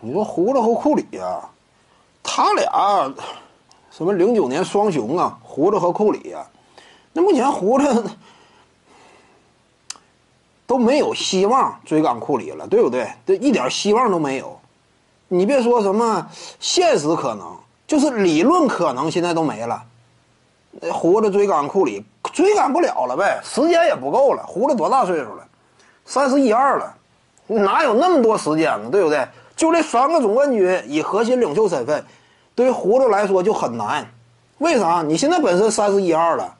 你说胡子和库里呀，他俩什么零九年双雄啊，胡子和库里呀，那目前胡子都没有希望追赶库里了，对不对？这一点希望都没有。你别说什么现实可能，就是理论可能，现在都没了。胡子追赶库里，追赶不了了呗，时间也不够了。胡子多大岁数了？三十一二了，哪有那么多时间呢？对不对？就这三个总冠军以核心领袖身份，对于胡子来说就很难。为啥？你现在本身三十一二了，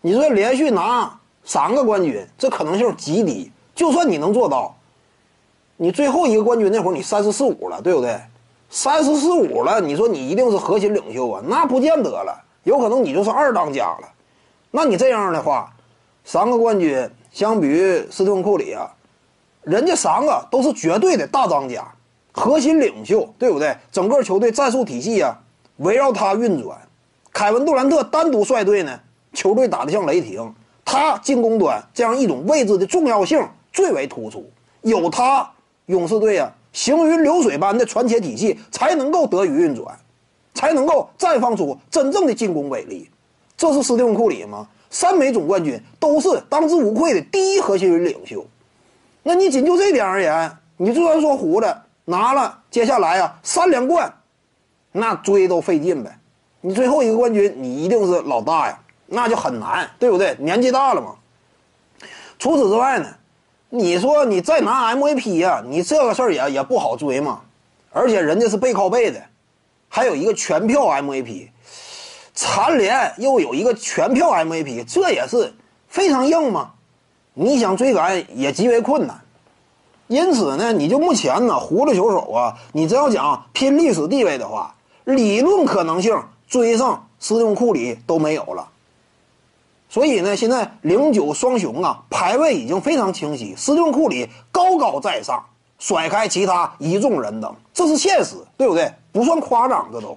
你说连续拿三个冠军，这可能性极低。就算你能做到，你最后一个冠军那会儿你三十四五了，对不对？三十四五了，你说你一定是核心领袖啊？那不见得了。有可能你就是二当家了，那你这样的话，三个冠军相比于斯通库里啊，人家三个都是绝对的大当家，核心领袖，对不对？整个球队战术体系啊围绕他运转。凯文杜兰特单独率队呢，球队打得像雷霆，他进攻端这样一种位置的重要性最为突出。有他，勇士队啊行云流水般的传切体系才能够得以运转。才能够绽放出真正的进攻威力，这是斯蒂芬库里吗？三枚总冠军都是当之无愧的第一核心领袖。那你仅就这点而言，你就算说胡子拿了，接下来啊三连冠，那追都费劲呗。你最后一个冠军，你一定是老大呀，那就很难，对不对？年纪大了嘛。除此之外呢，你说你再拿 MVP 呀，你这个事儿也也不好追嘛。而且人家是背靠背的。还有一个全票 MVP，残联又有一个全票 MVP，这也是非常硬嘛。你想追赶也极为困难。因此呢，你就目前呢，胡子球手啊，你真要讲拼历史地位的话，理论可能性追上斯通库里都没有了。所以呢，现在零九双雄啊，排位已经非常清晰，斯通库里高高在上，甩开其他一众人等，这是现实，对不对？不算夸张，这都。